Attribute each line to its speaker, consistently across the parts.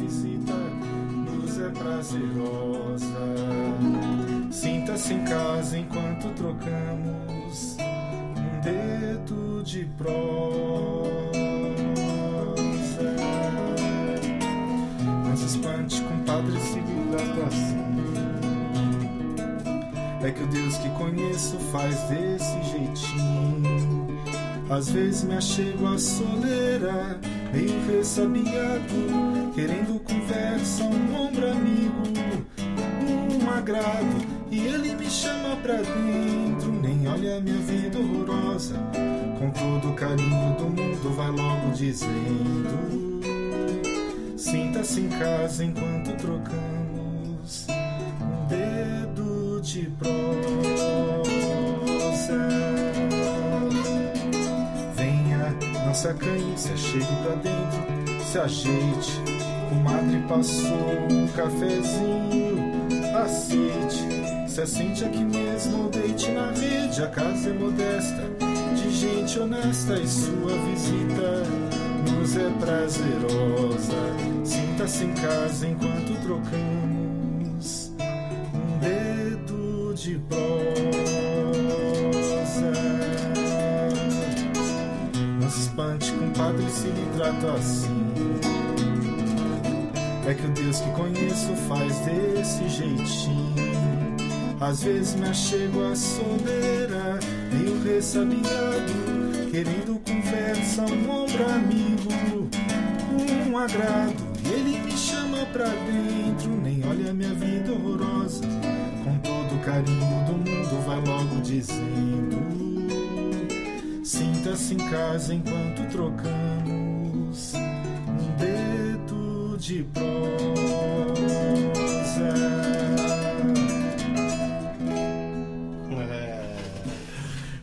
Speaker 1: visita nos é prazerosa. Sinta-se em casa enquanto trocamos um dedo de prosa. Se espante, compadre, se livra assim. É que o Deus que conheço faz desse jeitinho. Às vezes me achego à soleira, meio ressabiado, querendo conversa, um ombro amigo, um agrado. E ele me chama pra dentro, nem olha minha vida horrorosa. Com todo o carinho do mundo, vai logo dizendo: Sinta-se em casa enquanto trocamos um dedo de prosa. Venha, não se se chegue pra dentro, se ajeite. Comadre passou um cafezinho, aceite. Se assente aqui mesmo deite na rede, a casa é modesta, de gente honesta e sua visita nos é prazerosa. Sinta-se em casa enquanto trocamos um dedo de prosa. Não se espante, compadre, se lhe trata assim. É que o Deus que conheço faz desse jeitinho. Às vezes me achego à soleira, meio ressabiado, querendo conversa, um ombro amigo, um agrado. E ele me chama pra dentro, nem olha minha vida horrorosa. Com todo o carinho do mundo, vai logo dizendo: Sinta-se em casa enquanto trocamos de prosa.
Speaker 2: É.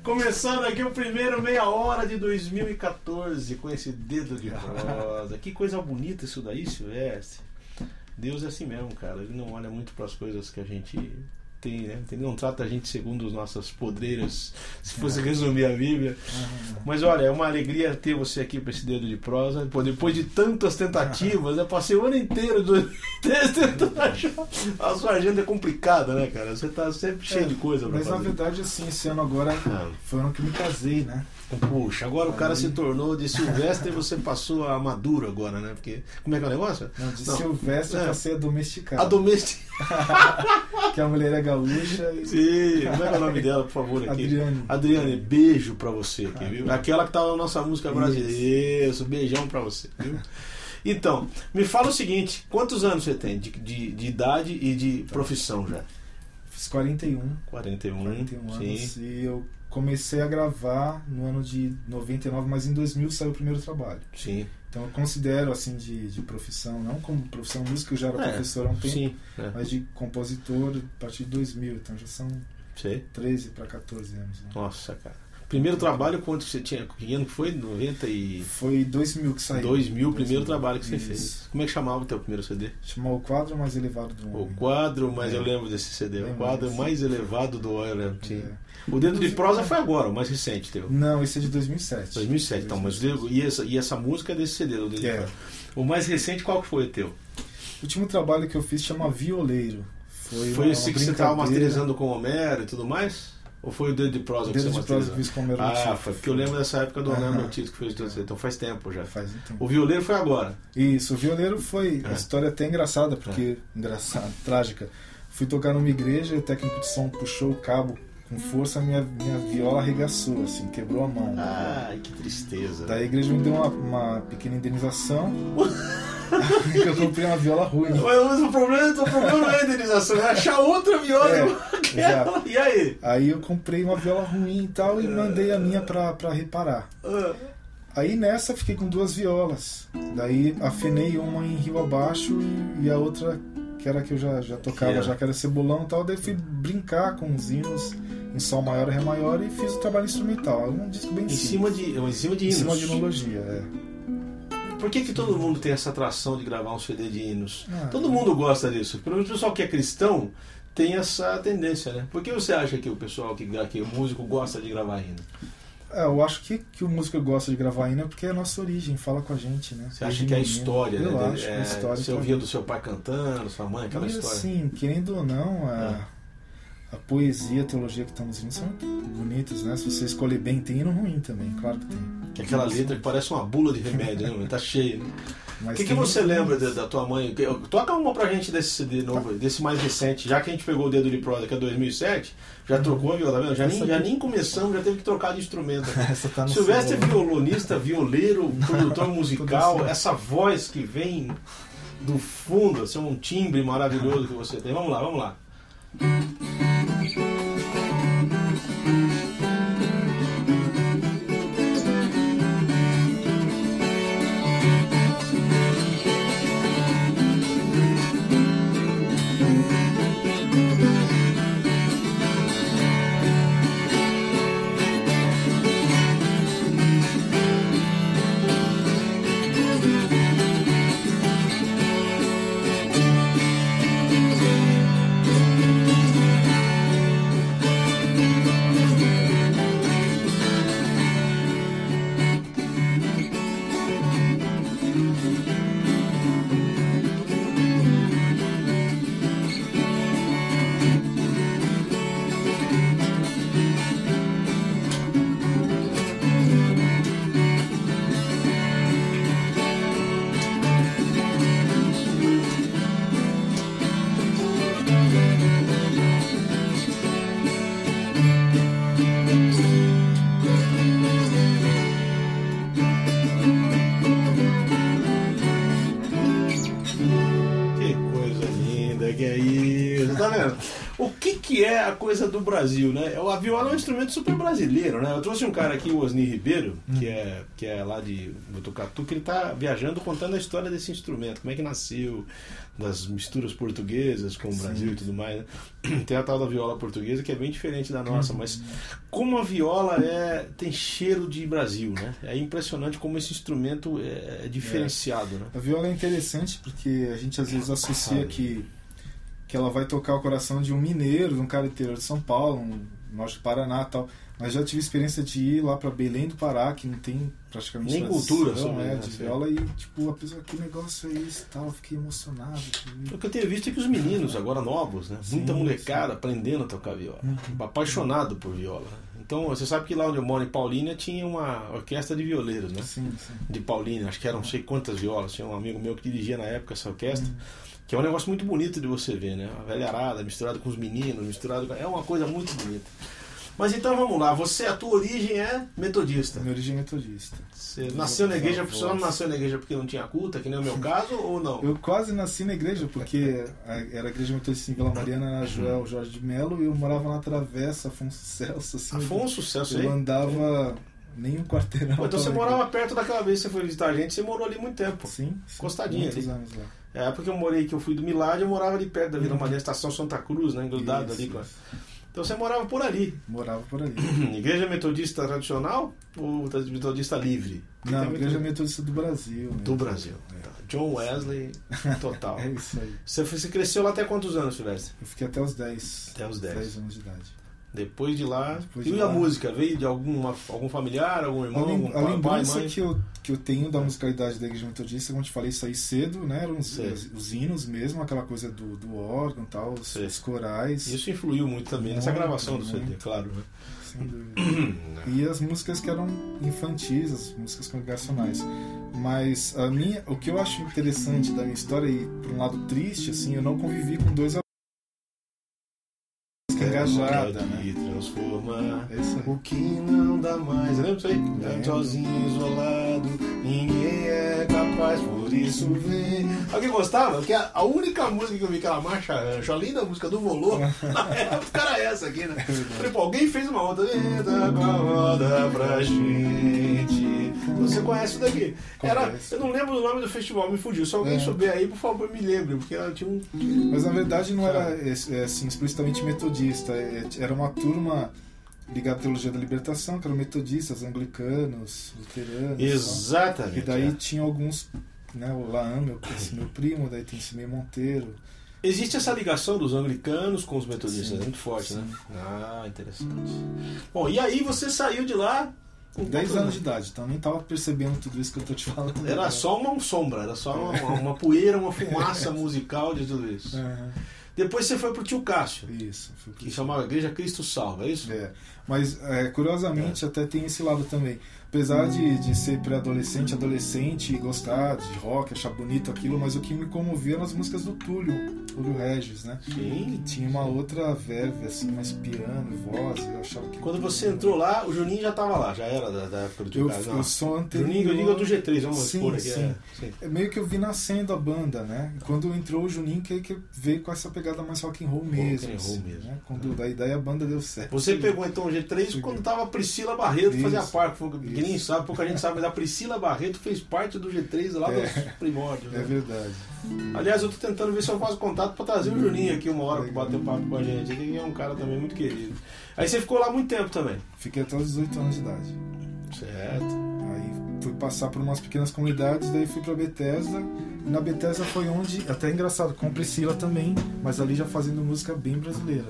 Speaker 2: Começando aqui o primeiro meia hora de 2014 com esse dedo de rosa. Que coisa bonita isso daí, Silvestre. Deus é assim mesmo, cara. Ele não olha muito para as coisas que a gente tem, né? Ele não trata a gente segundo as nossas podreiras, se fosse resumir a Bíblia. Mas olha, é uma alegria ter você aqui para esse dedo de prosa. Pô, depois de tantas tentativas, eu passei o ano inteiro do tentando achar. A sua agenda é complicada, né, cara? Você tá sempre cheio de coisa pra
Speaker 1: Mas na
Speaker 2: fazer.
Speaker 1: verdade, assim, esse ano agora
Speaker 2: Ah.
Speaker 1: foi o ano que me casei, né?
Speaker 2: Puxa, agora o cara se tornou de Silvestre e você passou a maduro agora, né? Porque. Como é que é o negócio?
Speaker 1: Não, de
Speaker 2: Não.
Speaker 1: Silvestre
Speaker 2: É.
Speaker 1: pra ser domesticado.
Speaker 2: A doméstica.
Speaker 1: Que a mulher é gaúcha e
Speaker 2: Sim, como é que é o nome dela, por favor, aqui?
Speaker 1: Adriane.
Speaker 2: Adriane, beijo pra você aqui, viu? Aquela que tava na nossa música
Speaker 1: Isso.
Speaker 2: brasileira. Isso, beijão pra você, viu? Então, me fala o seguinte: quantos anos você tem de, de, de idade e de profissão já?
Speaker 1: fiz 41,
Speaker 2: 41,
Speaker 1: 41
Speaker 2: sim.
Speaker 1: anos e eu comecei a gravar no ano de 99, mas em 2000 saiu o primeiro trabalho.
Speaker 2: Sim,
Speaker 1: Então eu considero assim de, de profissão, não como profissão música, eu já era
Speaker 2: É,
Speaker 1: professor há um tempo,
Speaker 2: sim, é,
Speaker 1: mas de compositor a partir de 2000, então já são
Speaker 2: sei.
Speaker 1: 13 para 14 anos. Né?
Speaker 2: Nossa, cara. Primeiro trabalho, quanto você tinha? Que ano que foi? 90 e...
Speaker 1: Foi 2000 que saiu.
Speaker 2: 2000, o primeiro
Speaker 1: 2000,
Speaker 2: trabalho que você
Speaker 1: isso.
Speaker 2: fez. Como é que chamava o teu primeiro CD?
Speaker 1: Chamou o quadro mais elevado do
Speaker 2: O
Speaker 1: homem.
Speaker 2: quadro, mas
Speaker 1: É.
Speaker 2: eu lembro desse CD. O
Speaker 1: Lembro
Speaker 2: quadro
Speaker 1: desse.
Speaker 2: mais elevado do eu lembro.
Speaker 1: É.
Speaker 2: O Dedo de Prosa foi agora, o mais recente teu.
Speaker 1: Não, esse é de 2007.
Speaker 2: 2007, então, mas o Dedo- e, essa, e essa música é desse CD, o Dedo de
Speaker 1: É.
Speaker 2: Prosa. O mais recente, qual que foi o teu?
Speaker 1: O último trabalho que eu fiz chama Violeiro. Foi,
Speaker 2: Foi
Speaker 1: uma-
Speaker 2: esse
Speaker 1: uma
Speaker 2: que você estava masterizando com o Homero e tudo mais? Ou foi o Dedo de Prosa que você
Speaker 1: de prosa que fiz com o Homero
Speaker 2: Ah, foi porque eu lembro dessa época do Homero
Speaker 1: Aham.
Speaker 2: Notícias que fez tudo isso, então faz tempo já.
Speaker 1: Faz um tempo.
Speaker 2: O violeiro foi agora.
Speaker 1: Isso, o violeiro foi.
Speaker 2: É.
Speaker 1: A história é até engraçada, porque. Engraçada, trágica. Fui tocar numa igreja e o técnico de som puxou o cabo com força, minha, minha viola arregaçou, assim, quebrou a mão.
Speaker 2: Ai, que tristeza.
Speaker 1: Daí a igreja me deu uma, uma pequena indenização. eu comprei uma viola ruim.
Speaker 2: Mas o problema, o problema não é a indenização, é achar outra viola.
Speaker 1: É.
Speaker 2: E aí?
Speaker 1: Aí eu comprei uma viola ruim e tal e mandei a minha pra, pra reparar.
Speaker 2: Ah,
Speaker 1: Aí nessa fiquei com duas violas. Daí afinei uma em rio abaixo e, a outra, que era a que eu já, já tocava, já que era cebolão e tal. Daí fui brincar com os hinos em sol maior e ré maior e fiz o trabalho instrumental. É um disco bem
Speaker 2: Em
Speaker 1: simples.
Speaker 2: cima de, em cima de
Speaker 1: Em
Speaker 2: hinos.
Speaker 1: cima de himnologia, é.
Speaker 2: Por que, que todo mundo tem essa atração de gravar um CD de hinos?
Speaker 1: Ah,
Speaker 2: todo mundo gosta disso. Pelo menos o pessoal que é cristão tem essa tendência, né? Por que você acha que o pessoal que, que o músico gosta de gravar hino?
Speaker 1: É, eu acho que, que o músico gosta de gravar hino é porque é a nossa origem, fala com a gente, né?
Speaker 2: Você acha que é a história,
Speaker 1: eu
Speaker 2: né?
Speaker 1: Acho que é,
Speaker 2: é,
Speaker 1: história
Speaker 2: você ouvia do seu pai cantando, sua mãe, aquela
Speaker 1: e,
Speaker 2: história.
Speaker 1: Sim, querendo ou não, a,
Speaker 2: É.
Speaker 1: a poesia, a teologia que estamos indo são bonitas, né? Se você escolher bem, tem hino ruim também, claro que tem.
Speaker 2: Que é aquela letra que parece uma bula de remédio, né? Tá cheia. O que, que você lembra da, da tua mãe? Toca uma pra gente desse CD novo, desse mais recente. Já que a gente pegou o dedo de prosa, que é 2007, já trocou a viola, tá vendo? Já nem, já nem começamos, já teve que trocar de instrumento.
Speaker 1: Tá
Speaker 2: Silvestre é violonista, violeiro, produtor musical, essa voz que vem do fundo, assim, um timbre maravilhoso que você tem. Vamos lá, vamos lá. A coisa do Brasil, né? A viola é um instrumento super brasileiro, né? Eu trouxe um cara aqui, o Osni Ribeiro, que é, que é lá de Botucatu, que ele tá viajando contando a história desse instrumento, como é que nasceu, das misturas portuguesas com o
Speaker 1: Sim.
Speaker 2: Brasil e tudo mais, né? Tem a tal da viola portuguesa que é bem diferente da nossa, mas como a viola é, tem cheiro de Brasil, né? É impressionante como esse instrumento é, é diferenciado, né?
Speaker 1: A viola é interessante porque a gente às vezes associa que, que ela vai tocar o coração de um mineiro, de um cara interior de São Paulo, um norte do Paraná e tal. Mas já tive experiência de ir lá pra Belém do Pará, que não tem praticamente
Speaker 2: Nem cultura sobre,
Speaker 1: é,
Speaker 2: né,
Speaker 1: de
Speaker 2: assim.
Speaker 1: viola, e tipo, a pessoa, que negócio é esse e tal, eu fiquei emocionado.
Speaker 2: O que eu tenho visto é que os meninos, agora novos, né?
Speaker 1: Sim,
Speaker 2: Muita molecada
Speaker 1: sim.
Speaker 2: aprendendo a tocar viola.
Speaker 1: Uhum.
Speaker 2: Apaixonado por viola. Então, você sabe que lá onde eu moro, em Paulínia, tinha uma orquestra de violeiros, né?
Speaker 1: Sim, sim.
Speaker 2: De Paulínia, acho que eram não sei quantas violas. Tinha um amigo meu que dirigia na época essa orquestra.
Speaker 1: Uhum.
Speaker 2: Que é um negócio muito bonito de você ver, né? A velharada misturada com os meninos, misturado com... É uma coisa muito bonita. Mas então vamos lá, você, a tua origem é metodista.
Speaker 1: Minha origem é metodista.
Speaker 2: Você nasceu na igreja, você não nasceu na igreja porque não tinha culta, que nem o meu caso, ou não?
Speaker 1: Eu quase nasci na igreja, porque era a igreja metodista em Vila Mariana, na Joel Jorge de Melo, e eu morava na Travessa, Afonso Celso, assim.
Speaker 2: Afonso, Celso aí.
Speaker 1: Eu andava nem um quarteirão.
Speaker 2: Pô, então você morava perto daquela vez que você foi visitar a gente, você morou ali muito tempo.
Speaker 1: Sim, sim.
Speaker 2: Encostadinho
Speaker 1: Muitos
Speaker 2: ali.
Speaker 1: anos lá.
Speaker 2: É, porque eu morei que eu fui do Milad, eu morava ali perto da Vila
Speaker 1: Uhum.
Speaker 2: Mariana, estação Santa Cruz, né? Engrudado
Speaker 1: Isso,
Speaker 2: ali. Então você morava por ali.
Speaker 1: Morava por ali.
Speaker 2: Igreja Metodista tradicional ou Metodista livre? Porque
Speaker 1: Não, igreja metodista do Brasil. né?
Speaker 2: do Brasil.
Speaker 1: É.
Speaker 2: Tá. John Wesley, total.
Speaker 1: É isso aí.
Speaker 2: Você, você cresceu lá até quantos anos, Silvestre?
Speaker 1: Eu fiquei até os 10.
Speaker 2: Até os 10.
Speaker 1: anos de idade.
Speaker 2: Depois de lá.
Speaker 1: Depois
Speaker 2: e
Speaker 1: de
Speaker 2: a
Speaker 1: lá.
Speaker 2: música? Veio de alguma, algum familiar, algum irmão,
Speaker 1: A, lem-
Speaker 2: algum
Speaker 1: a
Speaker 2: pai, pai,
Speaker 1: lembrança
Speaker 2: mãe?
Speaker 1: que eu, que eu tenho da musicalidade da igreja metodista, como eu te falei, saí cedo, né? Eram os, os, os hinos mesmo, aquela coisa do, do órgão e tal, os, os corais.
Speaker 2: Isso influiu muito também nessa
Speaker 1: Muito,
Speaker 2: gravação do CD,
Speaker 1: muito.
Speaker 2: claro. Né?
Speaker 1: Sem dúvida. E as músicas que eram infantis, as músicas congregacionais. Mas a minha, o que eu acho interessante da minha história, e por um lado triste, assim, eu não convivi com dois engajada, né?
Speaker 2: De transformar
Speaker 1: É isso
Speaker 2: o que não dá mais. Lembra disso aí? Sozinho, isolado, ninguém é capaz, por isso vem. Alguém gostava? Porque a, a única música que eu vi aquela marcha rancho, além da música do Volô, na época era essa aqui, né? Falei, pô, alguém fez uma outra. Entra com a roda pra gente. Você conhece isso daqui? Era, eu não lembro o nome do festival, me fugiu. Se alguém
Speaker 1: É.
Speaker 2: souber aí, por favor, me lembre, porque ela tinha um.
Speaker 1: Mas na verdade não era é, é, assim, explicitamente metodista, é, era uma turma ligado à teologia da libertação, que eram metodistas, anglicanos, luteranos.
Speaker 2: Exatamente.
Speaker 1: E daí
Speaker 2: é.
Speaker 1: tinha alguns, né, o Laan, meu, esse meu primo, daí tem esse meio Monteiro.
Speaker 2: Existe essa ligação dos anglicanos com os metodistas,
Speaker 1: Sim,
Speaker 2: é muito forte,
Speaker 1: sim.
Speaker 2: né? Ah, interessante. Bom, e aí você saiu de lá
Speaker 1: 10
Speaker 2: quantos
Speaker 1: anos de idade, então eu nem tava percebendo tudo isso que eu tô te falando.
Speaker 2: Era só uma sombra, era só uma, uma poeira, uma fumaça musical de tudo isso.
Speaker 1: Aham,
Speaker 2: Depois você foi pro tio Cássio,
Speaker 1: isso. Pro-
Speaker 2: que chamava Igreja Cristo Salva, é isso?
Speaker 1: É, mas é, curiosamente até tem esse lado também. Apesar de, de ser pré-adolescente, adolescente e gostar de rock, achar bonito aquilo, mas o que me comovia eram as músicas do Túlio, Túlio Regis, né?
Speaker 2: Sim.
Speaker 1: Tinha uma outra verve, assim, mais piano, voz, eu achava que...
Speaker 2: Quando você entrou lá, o Juninho já estava lá, já era da, da época do
Speaker 1: Eu,
Speaker 2: Cássio.
Speaker 1: eu sou anterior...
Speaker 2: Juninho, eu digo do G3, vamos
Speaker 1: Sim,
Speaker 2: expor aqui.
Speaker 1: sim.
Speaker 2: É, sim.
Speaker 1: É meio que eu vi nascendo a banda, né? Quando entrou o Juninho, que, que veio com essa pegada mais rock and roll mesmo.
Speaker 2: and roll
Speaker 1: assim,
Speaker 2: mesmo.
Speaker 1: Né? Quando, daí, daí a banda deu certo.
Speaker 2: Você pegou então o G3 quando tava a Priscila Barreto
Speaker 1: Isso,
Speaker 2: fazia parte,
Speaker 1: isso.
Speaker 2: sabe, pouca gente sabe, mas a Priscila Barreto fez parte do G3 lá
Speaker 1: É.
Speaker 2: dos primórdios.
Speaker 1: É
Speaker 2: né?
Speaker 1: verdade.
Speaker 2: Aliás, eu tô tentando ver se eu faço contato pra trazer o Juninho aqui uma hora
Speaker 1: Legal.
Speaker 2: bater um papo com a gente. Ele é um cara também muito querido. Aí você ficou lá muito tempo também.
Speaker 1: Fiquei até os 18 anos de idade.
Speaker 2: Certo.
Speaker 1: Aí fui passar por umas pequenas comunidades, daí fui pra Bethesda. E na Bethesda foi onde, até engraçado, com Priscila também, mas ali já fazendo música bem brasileira.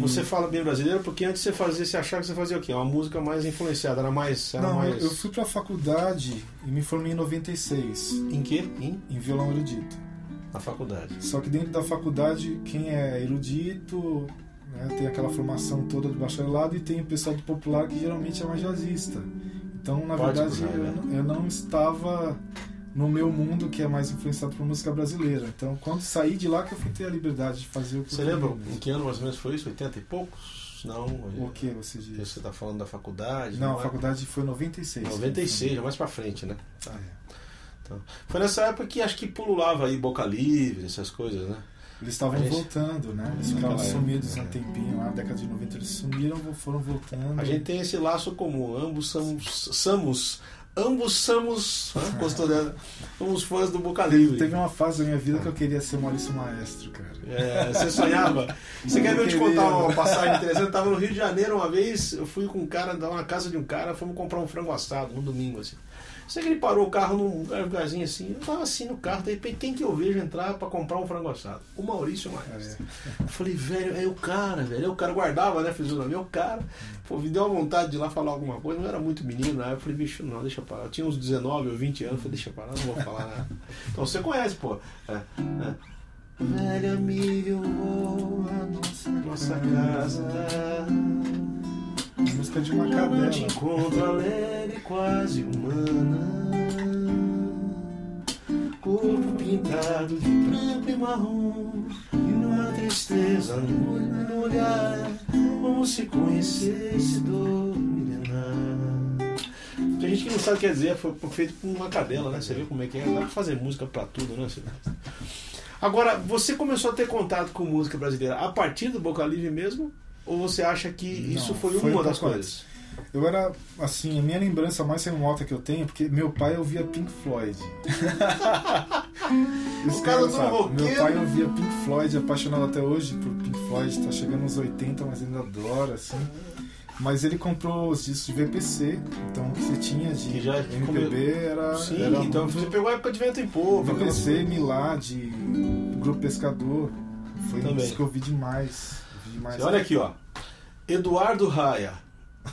Speaker 2: Você fala bem brasileiro porque antes você fazia, você achava que você fazia o quê? Uma música mais influenciada, era mais. Era
Speaker 1: Não,
Speaker 2: mais...
Speaker 1: eu fui pra faculdade e me formei em 96,
Speaker 2: Em quê? Em?
Speaker 1: em violão erudito.
Speaker 2: Na faculdade.
Speaker 1: Só que dentro da faculdade, quem é erudito né, tem aquela formação toda do bacharelado e tem o pessoal do popular que geralmente é mais jazzista. Então, na
Speaker 2: Pode
Speaker 1: verdade,
Speaker 2: cruzar,
Speaker 1: eu,
Speaker 2: né?
Speaker 1: eu não estava no meu mundo que é mais influenciado por música brasileira. Então, quando saí de lá que eu fui ter a liberdade de fazer o que
Speaker 2: Você
Speaker 1: eu
Speaker 2: lembra
Speaker 1: queria
Speaker 2: em
Speaker 1: mesmo.
Speaker 2: que ano mais ou menos foi isso? 80 e poucos? Não.
Speaker 1: O que você diz?
Speaker 2: Você tá falando da faculdade?
Speaker 1: Não, a
Speaker 2: é?
Speaker 1: faculdade foi em 96.
Speaker 2: 96, já mais pra frente, né? Tá.
Speaker 1: É.
Speaker 2: Então, foi nessa época que acho que pululava aí Boca Livre, essas coisas, né?
Speaker 1: Eles estavam
Speaker 2: gente-
Speaker 1: voltando, né? Eles ficavam
Speaker 2: Naquela
Speaker 1: sumidos
Speaker 2: época,
Speaker 1: um
Speaker 2: é.
Speaker 1: tempinho lá, na década de 90 eles sumiram, foram voltando.
Speaker 2: A gente tem esse laço comum, ambos somos, somos ambos somos? Gostou dela? Somos fãs do Boca Livre.
Speaker 1: Teve uma fase da minha vida que eu queria ser Maurício Maestro, cara.
Speaker 2: É, você sonhava? Você quer ver eu te contar uma passagem interessante? Eu tava no Rio de Janeiro uma vez, eu fui com um cara, na casa de um cara, fomos comprar um frango assado no domingo, assim. Sei que ele parou o carro num lugar- lugarzinho assim, eu tava assim no carro, de repente quem que eu vejo entrar pra comprar um frango assado? O Maurício Maestro. Eu falei, velho, é o cara, velho. Aí o cara guardava, né? Fisionomia, é o cara. Pô, me deu uma vontade de ir lá falar alguma coisa, não era muito menino, né? Eu falei, bicho, não, deixa lá. Eu tinha uns 19 ou 20 anos, eu falei, deixa lá, não vou falar nada. Então você conhece, pô. É, é. Velho amigo, eu vou à nossa, nossa casa.
Speaker 1: Música de uma cadela.
Speaker 2: te encontro alegre, quase humana. Corpo pintado de branco e marrom. E uma tristeza no olhar. Como se conhecesse dor milenar. Tem gente que não sabe o que quer dizer, foi feito por uma cadela, né? Você vê como é que é. Dá pra fazer música pra tudo, né? Agora, você começou a ter contato com música brasileira a partir do Boca Livre mesmo? Ou você acha que isso
Speaker 1: Não,
Speaker 2: foi,
Speaker 1: foi
Speaker 2: uma
Speaker 1: um
Speaker 2: das
Speaker 1: pouco
Speaker 2: coisas?
Speaker 1: Eu era, assim, a minha lembrança mais remota que eu tenho, porque meu pai ouvia Pink Floyd. Isso
Speaker 2: O
Speaker 1: que
Speaker 2: cara do roqueiro.
Speaker 1: Meu pai ouvia Pink Floyd, apaixonado até hoje por Pink Floyd, tá chegando nos 80, mas ainda adora, assim. Mas ele comprou os discos de VPC, então o que você tinha de
Speaker 2: Que já
Speaker 1: MPB era,
Speaker 2: Sim,
Speaker 1: era
Speaker 2: então
Speaker 1: muito
Speaker 2: você pegou a época de vento em povo.
Speaker 1: VPC, Milá, de Grupo Pescador. Foi um
Speaker 2: Também.
Speaker 1: disco que eu ouvi demais. Demais.
Speaker 2: Olha aqui, ó. Eduardo Raia,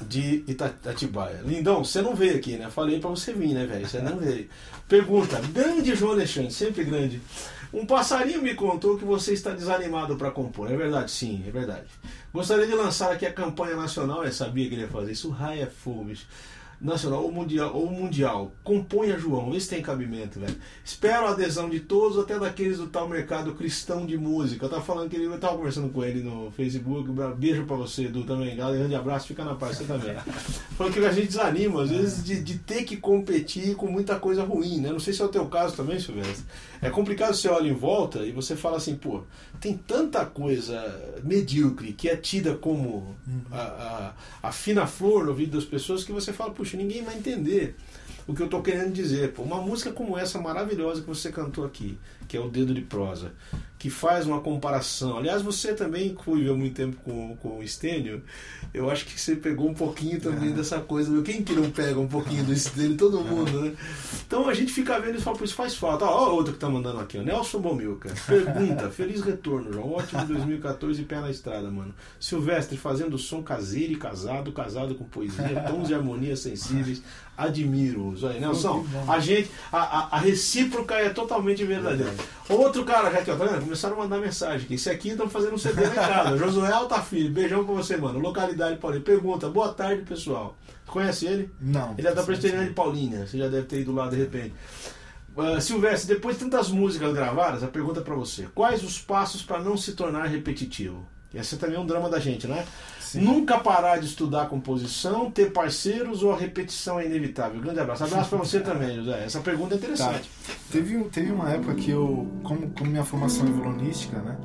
Speaker 2: de Itatibaia. Lindão, você não veio aqui, né? Falei pra você vir, né, velho? Você não veio. Pergunta, grande João Alexandre, sempre grande. Um passarinho me contou que você está desanimado para compor. É verdade? Sim, é verdade. Gostaria de lançar aqui a campanha nacional. Eu sabia que ele ia fazer isso. Raia é fogo, bicho. Nacional ou mundial, ou mundial. Componha João, vê se tem cabimento, velho. Espero a adesão de todos, até daqueles do tal mercado cristão de música. Eu tava falando que ele, eu tava conversando com ele no Facebook. Beijo pra você, Edu, também. Grande abraço, fica na paz, você também. Falando que a gente desanima, às vezes, de, de ter que competir com muita coisa ruim, né? Não sei se é o teu caso também, Silvestre. É complicado você olha em volta e você fala assim, pô, tem tanta coisa medíocre que é tida como a, a, a fina flor no ouvido das pessoas que você fala, puxa, ninguém vai entender. o que eu tô querendo dizer. Pô, uma música como essa maravilhosa que você cantou aqui, que é o Dedo de Prosa, que faz uma comparação. Aliás, você também conviveu muito tempo com, com o Estênio. Eu acho que você pegou um pouquinho também é. dessa coisa. Quem que não pega um pouquinho desse dele? Todo mundo, né? Então a gente fica vendo e fala, por isso faz falta. Ó, ó, outro que tá mandando aqui, ó. Nelson Bomilca. Pergunta, feliz retorno, João. Ótimo 2014 pé na estrada, mano. Silvestre fazendo som caseiro e casado, casado com poesia, tons e harmonias sensíveis admiro-os. Nelson, a gente, a, a, a, recíproca é totalmente verdadeira. Outro cara já aqui, ó, tá vendo? Começaram a mandar mensagem aqui. Esse aqui estão fazendo um CD na casa. Josué Altafilho, beijão pra você, mano. Localidade Paulina. Pergunta, boa tarde, pessoal. Conhece ele?
Speaker 1: Não.
Speaker 2: Ele é da Presbiteriana de Paulínia. Você já deve ter ido lá de repente. Uh, Silvestre, depois de tantas músicas gravadas, a pergunta para você: quais os passos para não se tornar repetitivo? Esse também é um drama da gente, né? Sim. Nunca parar de estudar composição, ter parceiros ou a repetição é inevitável? Grande abraço. Abraço para você também, José. Essa pergunta é interessante.
Speaker 1: Tá. Teve, teve uma época que eu, como, como minha formação é violonística, né?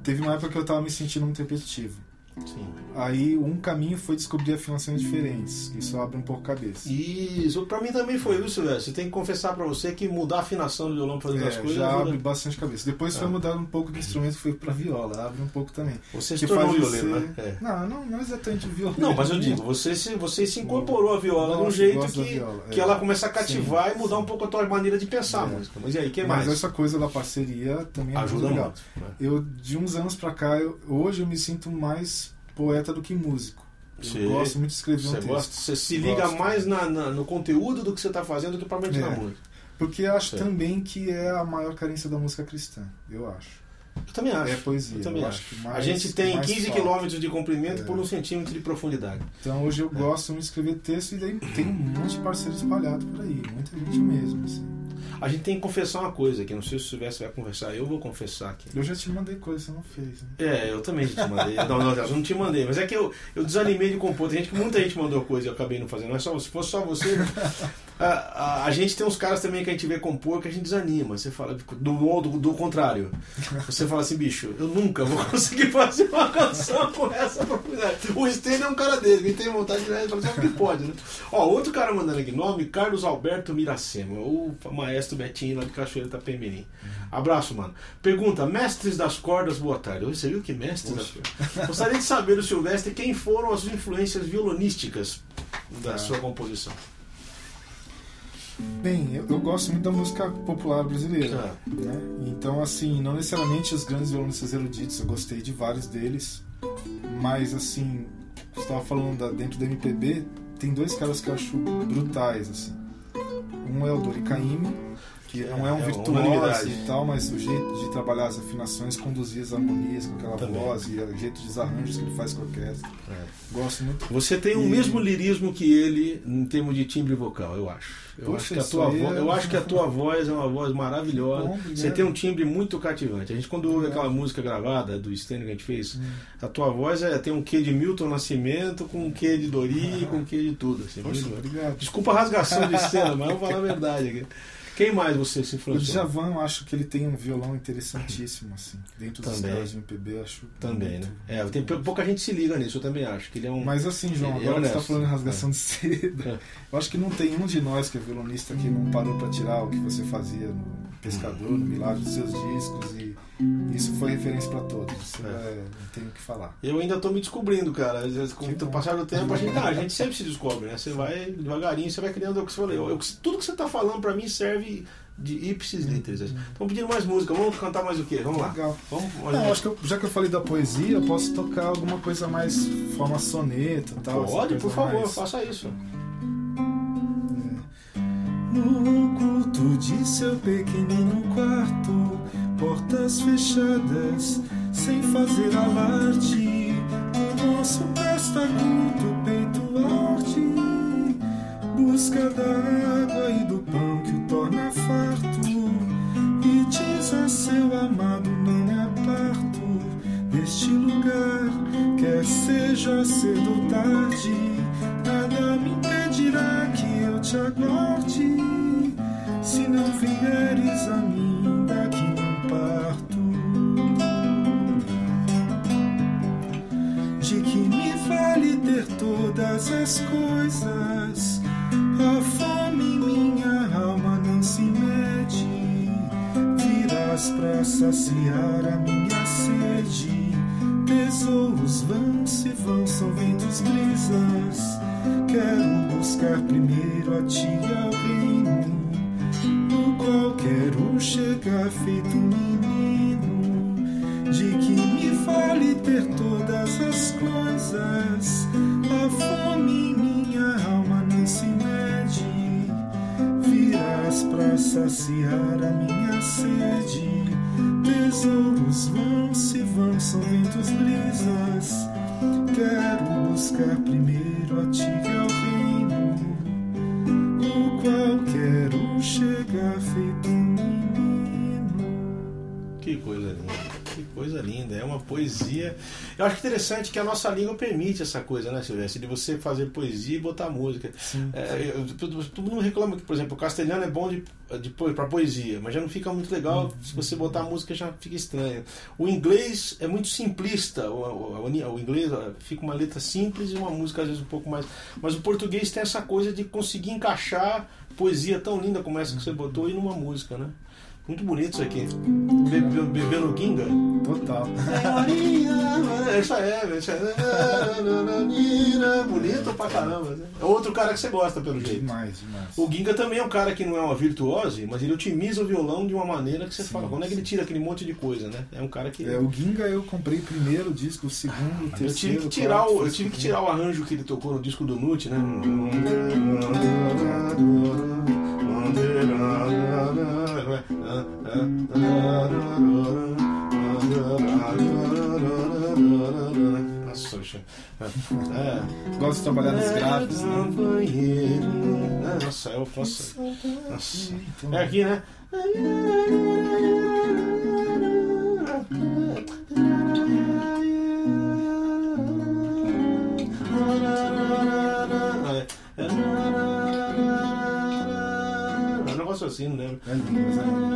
Speaker 1: Teve uma época que eu estava me sentindo muito repetitivo. Sim. Aí um caminho foi descobrir afinações diferentes. Isso abre um pouco a cabeça.
Speaker 2: Isso, pra mim também foi isso. Você tem que confessar pra você que mudar a afinação do violão fazendo é, as coisas.
Speaker 1: Já abre bastante cabeça. Depois é. foi mudar um pouco do instrumento, foi pra viola, abre um pouco também.
Speaker 2: Você se tornou violeiro, né?
Speaker 1: É. Não, não, não exatamente violão.
Speaker 2: Não, mas eu digo, você se, você se incorporou a viola de um jeito que, que ela começa a cativar sim, e mudar um pouco a tua maneira de pensar a é. música. Mas e aí, que mais?
Speaker 1: Mas essa coisa da parceria também ajuda, ajuda muito. Né? Eu, de uns anos pra cá, eu, hoje eu me sinto mais poeta do que músico. Eu Sim. gosto muito de escrever um texto. Gosta,
Speaker 2: você se liga gosto. mais na, na, no conteúdo do que você está fazendo do que propriamente é. na música.
Speaker 1: Porque acho também que é a maior carência da música cristã, eu acho.
Speaker 2: Eu também acho.
Speaker 1: É poesia.
Speaker 2: Eu também eu acho. acho mais, a gente tem 15 quilômetros de comprimento é. por um centímetro de profundidade.
Speaker 1: Então hoje eu é. gosto de escrever texto e daí tem um monte de parceiros espalhados por aí. Muita gente mesmo, assim.
Speaker 2: A gente tem que confessar uma coisa aqui. Não sei se o Silvestre vai conversar. Eu vou confessar aqui.
Speaker 1: Eu já te mandei coisa, você não fez. Né?
Speaker 2: É, eu também já te mandei. não, não, eu não te mandei. Mas é que eu, eu desanimei de compor. Tem gente que muita gente mandou coisa e eu acabei não fazendo. Não é só, se fosse só você. A, a, a, gente tem uns caras também que a gente vê compor que a gente desanima. Você fala do, do, do contrário. Você fala assim, bicho, eu nunca vou conseguir fazer uma canção com essa profundidade. O Stênio é um cara dele. Quem tem vontade de fazer, o que pode, né? Ó, outro cara mandando aqui nome, Carlos Alberto Miracema. O maestro Betinho lá de Cachoeira Itapemirim. Abraço, mano. Pergunta: Mestres das cordas, boa tarde. Você viu que mestres das cordas? Gostaria de saber do Silvestre quem foram as influências violonísticas da ah. sua composição.
Speaker 1: Bem, eu, eu, gosto muito da música popular brasileira. Ah. Né? Então, assim, não necessariamente os grandes violonistas eruditos, eu gostei de vários deles, mas, assim, você estava falando da, dentro do MPB, tem dois caras que eu acho brutais, assim. Um é o Dori Caymmi, que não é um é virtuoso e tal, mas o jeito de trabalhar as afinações, conduzir as harmonias com aquela Também. voz e o jeito de arranjos que ele faz com a orquestra. É. Gosto muito.
Speaker 2: Você tem e... o mesmo lirismo que ele em termos de timbre vocal, eu acho. Eu, Puxa, acho, que a tua vo... é... eu acho que a tua voz é uma voz maravilhosa. Bom, Você tem um timbre muito cativante. A gente, quando ouve aquela música gravada do Stênio que a gente fez, hum. a tua voz é, tem um quê de Milton Nascimento, com um quê de Dori, com um quê de tudo. Assim,
Speaker 1: Poxa,
Speaker 2: Desculpa a rasgação de cena, mas eu vou falar a verdade aqui. Quem mais você se influenciou?
Speaker 1: O Djavan, eu acho que ele tem um violão interessantíssimo, assim. Dentro dos caras de MPB, acho.
Speaker 2: Também, muito, né? É, tem, pouca gente se liga nisso, eu também acho. que ele é um.
Speaker 1: Mas assim, João, agora você está falando em rasgação é. de seda. É. Eu acho que não tem um de nós que é violonista que não parou para tirar o que você fazia no Pescador, no Milagre dos seus discos e isso foi referência para todos. Isso é. É, não tenho o que falar.
Speaker 2: Eu ainda estou me descobrindo, cara. Às vezes, com o passar do tempo, a gente, ah, a gente sempre se descobre, né? Você vai devagarinho, você vai criando o que você falou. Eu, tudo que você está falando para mim serve de ipsis literis. Estão pedindo mais música, vamos cantar mais o quê? Vamos lá.
Speaker 1: Legal. Vamos, Não, acho que eu, já que eu falei da poesia, eu posso tocar alguma coisa mais forma soneto tal.
Speaker 2: Pode, por favor, mais... faça isso.
Speaker 1: No oculto de seu pequenino quarto, portas fechadas, sem fazer alarde, o nosso presta muito peito arte busca da água e do pão que o torna farto. E diz a seu amado: Não me aparto deste lugar, quer seja cedo ou tarde. Nada me impedirá que norte aguarde, norte, se não vieres a mim, daqui não parto. De que me vale ter todas as coisas? A fome em minha alma não se mede, virás para saciar a minha sede. Tesouros vão se vão, são ventos brisas Quero buscar primeiro a ti e reino, no qual quero chegar feito um menino, de que me vale ter todas as coisas. A fome em minha alma nem se mede. Virás pra saciar a minha sede. Tesouros vão se vão, são ventos brisas. Quero buscar primeiro a ti
Speaker 2: linda. É uma poesia. Eu acho interessante que a nossa língua permite essa coisa, né, Silvestre? De você fazer poesia e botar música. É, eu, todo, mundo reclama que, por exemplo, o castelhano é bom de, de, para poesia, mas já não fica muito legal. Se você botar música já fica estranho. O inglês é muito simplista. O, o, o, o inglês fica uma letra simples e uma música às vezes um pouco mais. Mas o português tem essa coisa de conseguir encaixar poesia tão linda como essa que você botou e numa música, né? Muito bonito isso aqui. Bebe, bebendo ginga.
Speaker 1: Total.
Speaker 2: Essa é, essa é. Bonito pra caramba. né? É outro cara que você gosta, pelo jeito.
Speaker 1: Demais, demais.
Speaker 2: O Ginga também é um cara que não é uma virtuose, mas ele otimiza o violão de uma maneira que você
Speaker 1: Sim,
Speaker 2: fala. Quando é que ele tira aquele monte de coisa, né? É um cara que.
Speaker 1: É, o Ginga eu comprei primeiro o disco, o segundo, o
Speaker 2: Eu
Speaker 1: terceiro.
Speaker 2: tive, que tirar
Speaker 1: quarto,
Speaker 2: o, eu tive que tirar o arranjo que ele tocou no disco do Nut, né? Bicho. É.
Speaker 1: Gosto de trabalhar nos graves, né?
Speaker 2: Nossa, eu posso. Nossa. É aqui, né? É um negócio assim, lembro.
Speaker 1: É mas é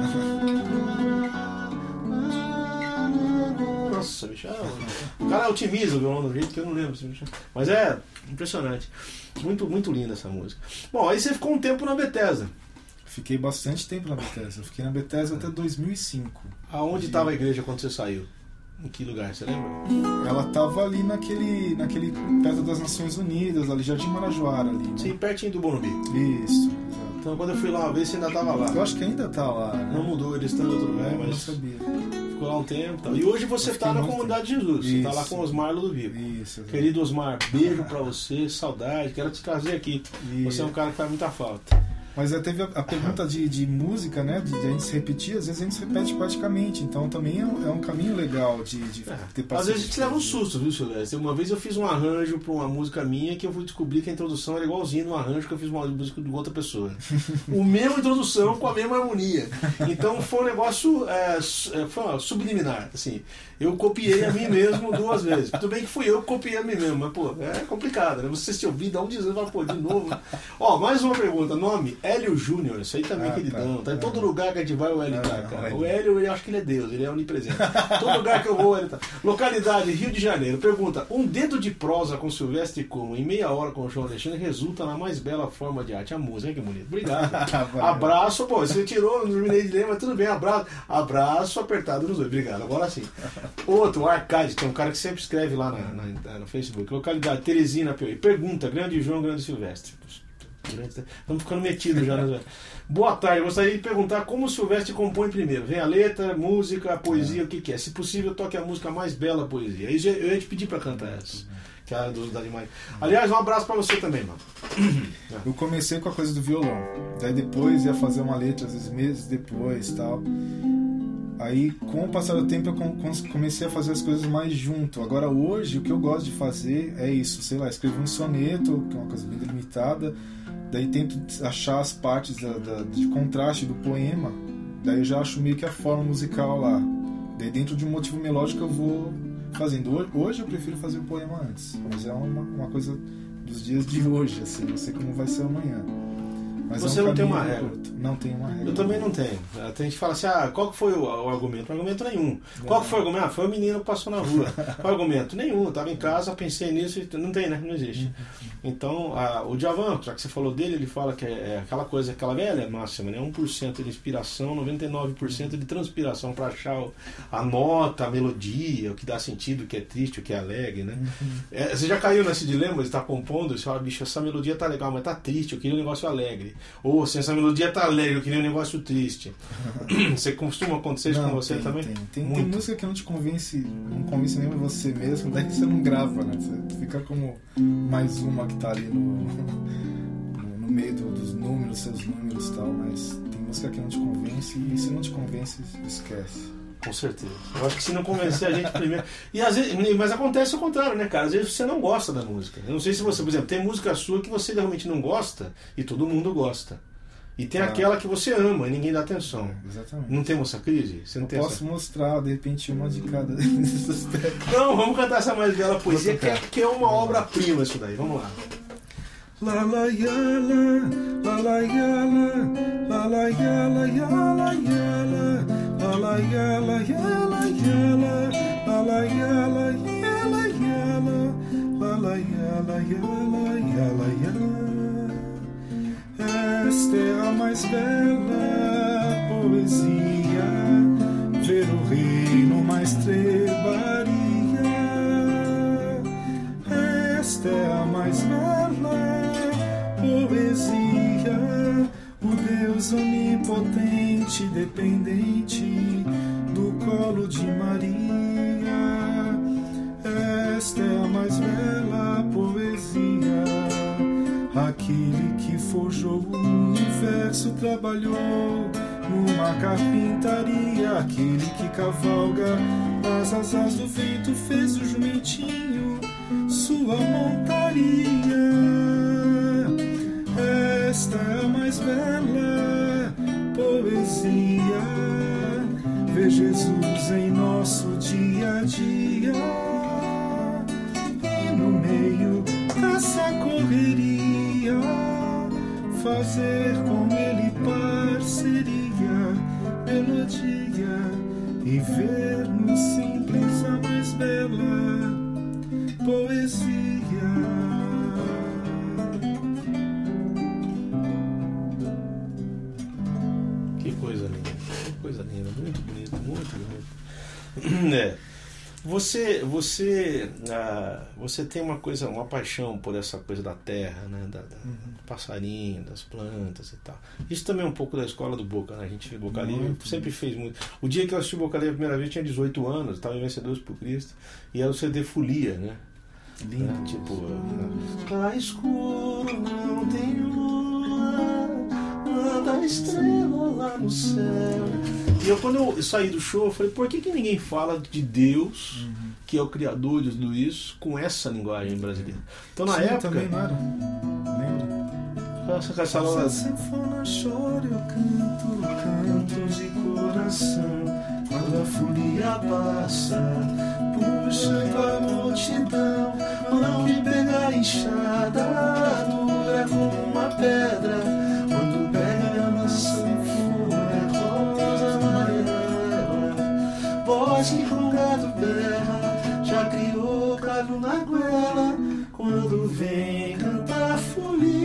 Speaker 2: bicho. ah, O cara otimiza o violão do jeito que eu não lembro. bicho. Mas é impressionante. Muito, muito linda essa música. Bom, aí você ficou um tempo na Bethesda.
Speaker 1: Fiquei bastante tempo na Bethesda. Fiquei na Bethesda até 2005.
Speaker 2: Aonde estava a igreja quando você saiu? Em que lugar, você lembra?
Speaker 1: Ela tava ali naquele, naquele perto das Nações Unidas, ali Jardim Marajoara ali. Né?
Speaker 2: Sim, pertinho do Bonumbi.
Speaker 1: Isso. exato.
Speaker 2: Então quando eu fui lá uma vez, você ainda estava lá.
Speaker 1: Eu acho que ainda tá lá. Né?
Speaker 2: Não mudou, eles estão em outro lugar,
Speaker 1: eu não
Speaker 2: mas
Speaker 1: sabia.
Speaker 2: ficou lá um tempo. e tal. E hoje você está na comunidade de Jesus. Você está lá
Speaker 1: Isso.
Speaker 2: com o Osmar Ludovico.
Speaker 1: Isso, exato.
Speaker 2: Querido Osmar, beijo pra você, saudade, quero te trazer aqui.
Speaker 1: E-
Speaker 2: Você é um cara que faz muita falta.
Speaker 1: Mas aí teve a, a pergunta de, de música, né? De, de a gente se repetir, às vezes a gente se repete praticamente. Então também é um, é um caminho legal de, de ter
Speaker 2: É, Às vezes a gente leva um susto, viu, Silvestre? Uma vez eu fiz um arranjo pra uma música minha que eu fui descobrir que a introdução era igualzinha no arranjo que eu fiz uma música de outra pessoa. O mesmo introdução com a mesma harmonia. Então foi um negócio é, é, foi subliminar, assim. Eu copiei a mim mesmo duas vezes. Tudo bem que fui eu que copiei a mim mesmo, mas, pô, é complicado, né? Você se ouvir, dá um desânimo, fala, pô, de novo. Ó, mais uma pergunta. Nome? Hélio Júnior. Isso aí também,
Speaker 1: Ah,
Speaker 2: queridão.
Speaker 1: tá.
Speaker 2: Tá em todo lugar que a gente vai, o Hélio
Speaker 1: Ah,
Speaker 2: tá, cara. O Hélio, eu acho que ele é Deus, ele é onipresente. todo lugar que eu vou, ele tá. Localidade, Rio de Janeiro. Pergunta: um dedo de prosa com Silvestre Como em meia hora com o João Alexandre resulta na mais bela forma de arte. A música, que bonito. Obrigado. Abraço, pô, você tirou, não terminei de ler, mas tudo bem, abraço. Abraço apertado nos dois. Obrigado. Agora sim. Outro, o Arcade, tem um cara que sempre escreve lá na, na- no Facebook. Localidade, Teresina, Piauí. Pergunta: Grande João, Grande Silvestre. Estamos ficando metidos já. Né? Boa tarde, gostaria de perguntar como o Silvestre compõe primeiro. Vem a letra, música, a poesia, o que, que é? Se possível, toque a música mais bela poesia. Eu ia te pedir para cantar essa, que é a dos animais. Aliás, um abraço para você também, mano.
Speaker 1: Eu comecei com a coisa do violão. Daí depois ia fazer uma letra, às vezes meses depois tal. Aí, com o passar do tempo, eu com- com- comecei a fazer as coisas mais junto. Agora, hoje, o que eu gosto de fazer é isso. Sei lá, escrever um soneto, que é uma coisa bem delimitada. Daí tento achar as partes da- da- de contraste do poema. Daí eu já acho meio que a forma musical lá. Daí dentro de um motivo melódico eu vou fazendo. Ho- Hoje eu prefiro fazer o poema antes. Mas é uma, uma coisa dos dias de hoje, assim. Não sei como vai ser amanhã. Mas
Speaker 2: Você
Speaker 1: é um
Speaker 2: não tem uma regra?
Speaker 1: Não tem uma regra.
Speaker 2: Eu também não tenho. Tem gente que fala assim: ah, qual que foi o, o argumento? Argumento nenhum. Qual que foi o argumento? Ah, foi o menino que passou na rua. Qual argumento? Nenhum. Eu tava em casa, pensei nisso e não tem, né? Não existe. Então, a, o Djavan, já que você falou dele, ele fala que é, é aquela coisa, aquela velha máxima, né? 1% de inspiração, 99% de transpiração para achar a nota, a melodia, o que dá sentido, o que é triste, o que é alegre, né?
Speaker 1: Uhum.
Speaker 2: É, você já caiu nesse dilema de estar compondo, você fala, bicho, essa melodia tá legal, mas tá triste, eu queria um negócio alegre. Ou assim, essa melodia tá alegre, eu queria um negócio triste. você costuma acontecer isso
Speaker 1: Não,
Speaker 2: com você
Speaker 1: tem,
Speaker 2: também?
Speaker 1: Tem, tem, tem música que não te convence, não convence nem você mesmo, daí você não grava, né? Você fica como mais uma que tá ali no, no, meio do- dos números, seus números e tal, mas tem música que não te convence e se não te convence, esquece.
Speaker 2: Com certeza. Eu acho que se não convencer a gente primeiro. E às vezes, mas acontece o contrário, né, cara? Às vezes você não gosta da música. Eu não sei se você, por exemplo, tem música sua que você realmente não gosta e todo mundo gosta. E tem
Speaker 1: Ah.
Speaker 2: aquela que você ama e ninguém dá atenção.
Speaker 1: É, exatamente.
Speaker 2: Não tem essa crise? Você não
Speaker 1: Eu
Speaker 2: tem
Speaker 1: posso
Speaker 2: essa...
Speaker 1: mostrar, de repente, uma de cada desses aspectos.
Speaker 2: Não, vamos cantar essa mais bela poesia, que é, que é uma obra-prima isso daí. Vamos lá.
Speaker 1: La la ya la, la la ya la, la la ya la ya la ya la, la la ya la ya la ya la, la la ya la ya la ya la, la la ya la ya la ya la ya. Esta é a mais bela poesia, ver o reino mais trebaria. Esta é a mais bela poesia, o Deus onipotente, dependente do colo de Maria. Esta é a mais bela poesia, aquele que forjou o universo trabalhou numa carpintaria, aquele que cavalga nas asas do vento fez o jumentinho sua montaria. Esta é a mais bela Jesus em nosso dia a dia. E no meio dessa correria, fazer com ele parceria, melodia e ver no simples a mais bela poesia.
Speaker 2: Que coisa linda. Que coisa linda. Muito. É. Você, você, ah, você tem uma coisa, uma paixão por essa coisa da terra, né? Da, da- do passarinho, das plantas e tal. Isso também é um pouco da escola do Boca, né? A gente, Boca Livre, sempre fez muito. O dia que eu assisti Boca Livre a primeira vez, eu tinha 18 anos, estava em Vencedores por Cristo, e era o CD Folia, né?
Speaker 1: Lindo.
Speaker 2: Né? Tipo, tá escuro, não tem lua, nada estrela lá no céu. E eu, quando eu saí do show, eu falei, por que, que ninguém fala de Deus,
Speaker 1: Uhum.
Speaker 2: que é o criador de tudo isso, com essa linguagem brasileira? Então, na
Speaker 1: Sim,
Speaker 2: época.
Speaker 1: também não era. Lembra?
Speaker 2: Essa, essa
Speaker 1: Se a
Speaker 2: hora-
Speaker 1: sanfona chora, eu canto, canto de coração. Quando a folia passa, puxa com a multidão. Mão que pega a enxada, dura como uma pedra. Vem cantar, folia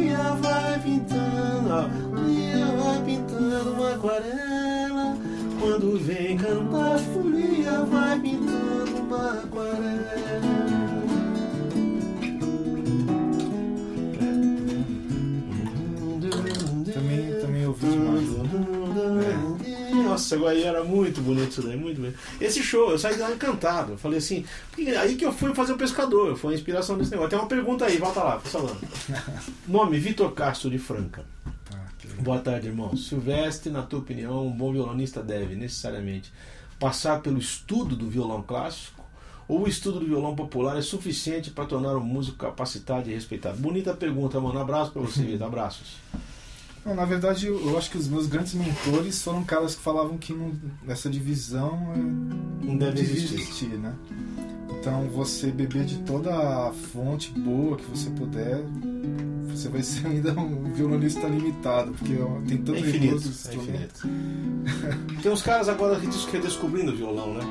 Speaker 2: Nossa, agora aí era muito bonito isso daí, muito bonito. Esse show, eu saí de lá encantado. Eu falei assim, aí que eu fui fazer o pescador, foi a inspiração desse negócio. Tem uma pergunta aí, volta lá, falando. Nome, Vitor Castro de Franca.
Speaker 1: Ah,
Speaker 2: Boa tarde, irmão. Silvestre, na tua opinião, um bom violonista deve, necessariamente, passar pelo estudo do violão clássico ou o estudo do violão popular é suficiente para tornar um músico capacitado e respeitado? Bonita pergunta, mano. Abraço para você, Vitor. Abraços.
Speaker 1: Não, na verdade, eu acho que os meus grandes mentores foram caras que falavam que não, essa divisão é,
Speaker 2: Não deve existir.
Speaker 1: existir, né? Então, você beber de toda a fonte boa que você puder, você vai ser ainda um violonista limitado, porque ó, tem
Speaker 2: É
Speaker 1: tanto
Speaker 2: infinito. É infinito. Tem uns caras agora que diz- redescobrindo o violão, né?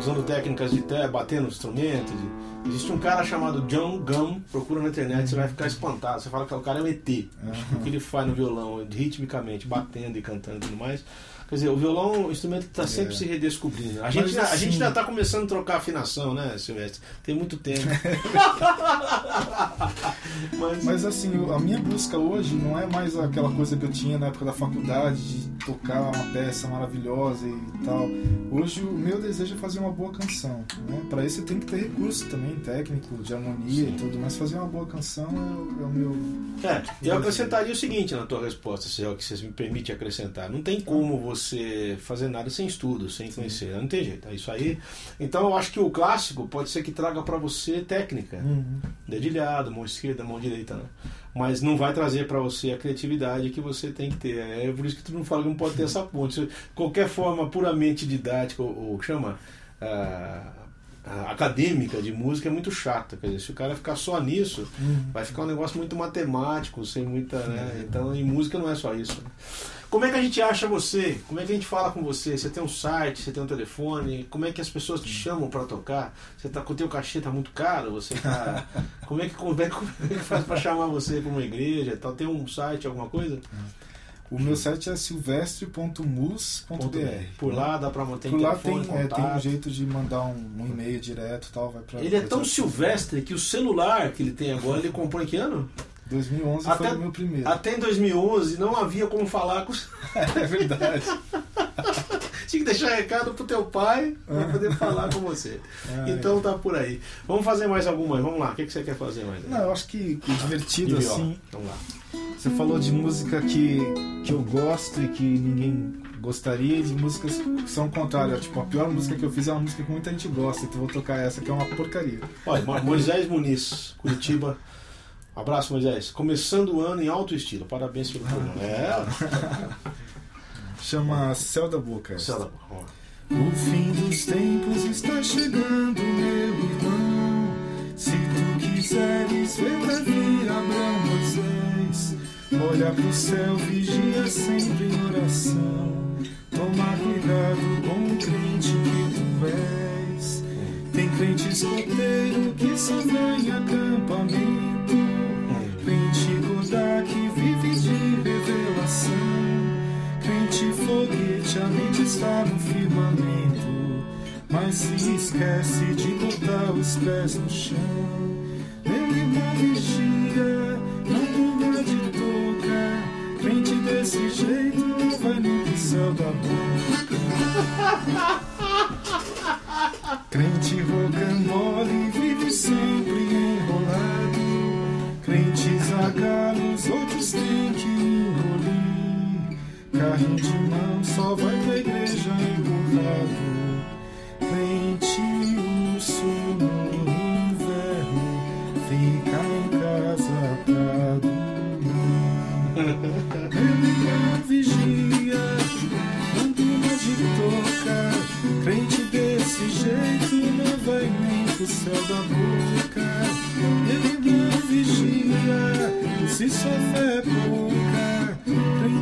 Speaker 2: Usando técnicas de te, batendo instrumentos. de- Existe um cara chamado John Gum, procura na internet, você vai ficar espantado. Você fala que o cara é um ET. O que ele faz no violão, ritmicamente, batendo e cantando e tudo mais. Quer dizer, o violão é um instrumento que está sempre
Speaker 1: É.
Speaker 2: se redescobrindo. A gente,
Speaker 1: Mas,
Speaker 2: a
Speaker 1: assim-
Speaker 2: gente ainda está começando a trocar afinação, né, Silvestre? Tem muito tempo. Mas,
Speaker 1: Mas assim, a minha busca hoje não é mais aquela coisa que eu tinha na época da faculdade de tocar uma peça maravilhosa e tal. Hoje o meu desejo é fazer uma boa canção. Né? Para isso tem que ter recurso também, técnico, de harmonia
Speaker 2: Sim.
Speaker 1: e tudo, mas fazer uma boa canção é, o- é o meu.
Speaker 2: É, eu acrescentaria o seguinte na tua resposta, se é o que você me permite acrescentar. Não tem como você fazer nada sem estudo, sem conhecer. Não tem jeito. É isso aí. Então eu acho que o clássico pode ser que traga para você técnica.
Speaker 1: Uhum.
Speaker 2: Dedilhado, mão esquerda, mão direita, né? Mas não vai trazer para você a criatividade que você tem que ter. É por isso que tu não fala que não pode ter essa ponte. Qualquer forma puramente didática ou, ou chama ah, ah, acadêmica de música é muito chata. Quer dizer, se o cara ficar só nisso,
Speaker 1: Uhum.
Speaker 2: vai ficar um negócio muito matemático, sem muita. Né? Então, em música não é só isso. Como é que a gente acha você? Como é que a gente fala com você? Você tem um site, você tem um telefone? Como é que as pessoas te chamam para tocar? Você tá com o teu cachê tá muito caro? Você tá Como é que como é que, como é que faz para chamar você para uma igreja? Tal? Tem um site, alguma coisa?
Speaker 1: O meu site é silvestre.mus.br.
Speaker 2: Por lá dá para manter
Speaker 1: Por lá
Speaker 2: telefone,
Speaker 1: tem, é, tem um jeito de mandar um, um e-mail direto tal. Vai pra,
Speaker 2: Ele é tão
Speaker 1: pra-
Speaker 2: silvestre que o celular que ele tem agora, ele comprou em que ano?
Speaker 1: 2011
Speaker 2: Até-
Speaker 1: foi o meu primeiro.
Speaker 2: Até em 2011 não havia como falar com os
Speaker 1: É verdade.
Speaker 2: Tinha que deixar recado pro teu pai para
Speaker 1: Ah.
Speaker 2: poder falar com você.
Speaker 1: Ah,
Speaker 2: Então tá por aí. Vamos fazer mais algumas. Vamos lá. O que, que você quer fazer mais?
Speaker 1: Não, eu acho que, divertido
Speaker 2: viola.
Speaker 1: assim.
Speaker 2: Vamos lá.
Speaker 1: Você falou de música que, que eu gosto e que ninguém gostaria, de músicas que são o contrário. Tipo, a pior música que eu fiz é uma música que muita gente gosta, então vou tocar essa, que é uma porcaria.
Speaker 2: Olha, Mo- Moisés Muniz, Curitiba. Abraço, Moisés. Começando o ano em alto estilo. Parabéns pelo programa. É,
Speaker 1: Chama Céu da Boca.
Speaker 2: céu da boca.
Speaker 1: O fim dos tempos está chegando, meu irmão. Se tu quiseres ver Davi, Abraão, Moisés, olha pro céu, vigia sempre em oração. Toma cuidado com o crente que tu és. Tem crente escoteiro que só vai em acampamento. Foguete, a mente está no firmamento. Mas se esquece de botar os pés no chão. Meu irmão vigia, não durma de tocar. Crente desse jeito não vai nem pro céu da boca. Crente rocambole De mão só vai pra igreja empurrado.